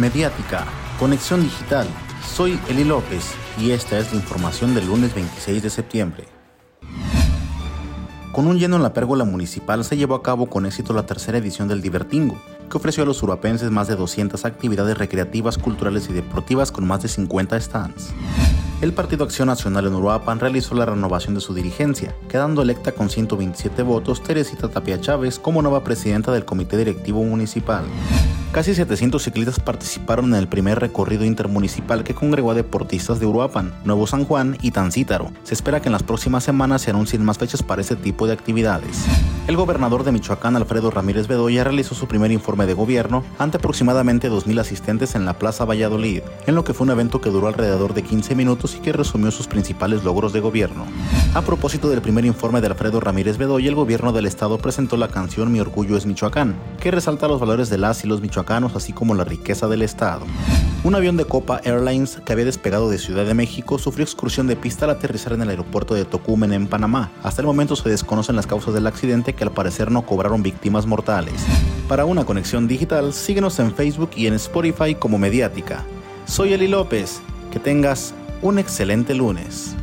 Mediática, Conexión Digital. Soy Eli López y esta es la información del lunes 26 de septiembre. Con un lleno en la pérgola municipal se llevó a cabo con éxito la tercera edición del Divertingo, que ofreció a los uruapenses más de 200 actividades recreativas, culturales y deportivas con más de 50 stands el Partido Acción Nacional en Uruapan realizó la renovación de su dirigencia, quedando electa con 127 votos Teresita Tapia Chávez como nueva presidenta del Comité Directivo Municipal. Casi 700 ciclistas participaron en el primer recorrido intermunicipal que congregó a deportistas de Uruapan, Nuevo San Juan y Tancítaro. Se espera que en las próximas semanas se anuncien más fechas para este tipo de actividades. El gobernador de Michoacán, Alfredo Ramírez Bedoya, realizó su primer informe de gobierno ante aproximadamente 2.000 asistentes en la Plaza Valladolid, en lo que fue un evento que duró alrededor de 15 minutos y que resumió sus principales logros de gobierno. A propósito del primer informe de Alfredo Ramírez Bedoya, el gobierno del estado presentó la canción Mi Orgullo es Michoacán, que resalta los valores de las y los michoacanos así como la riqueza del Estado. Un avión de Copa Airlines que había despegado de Ciudad de México sufrió excursión de pista al aterrizar en el aeropuerto de Tocumen en Panamá. Hasta el momento se desconocen las causas del accidente que al parecer no cobraron víctimas mortales. Para una conexión digital, síguenos en Facebook y en Spotify como Mediática. Soy Eli López. Que tengas un excelente lunes.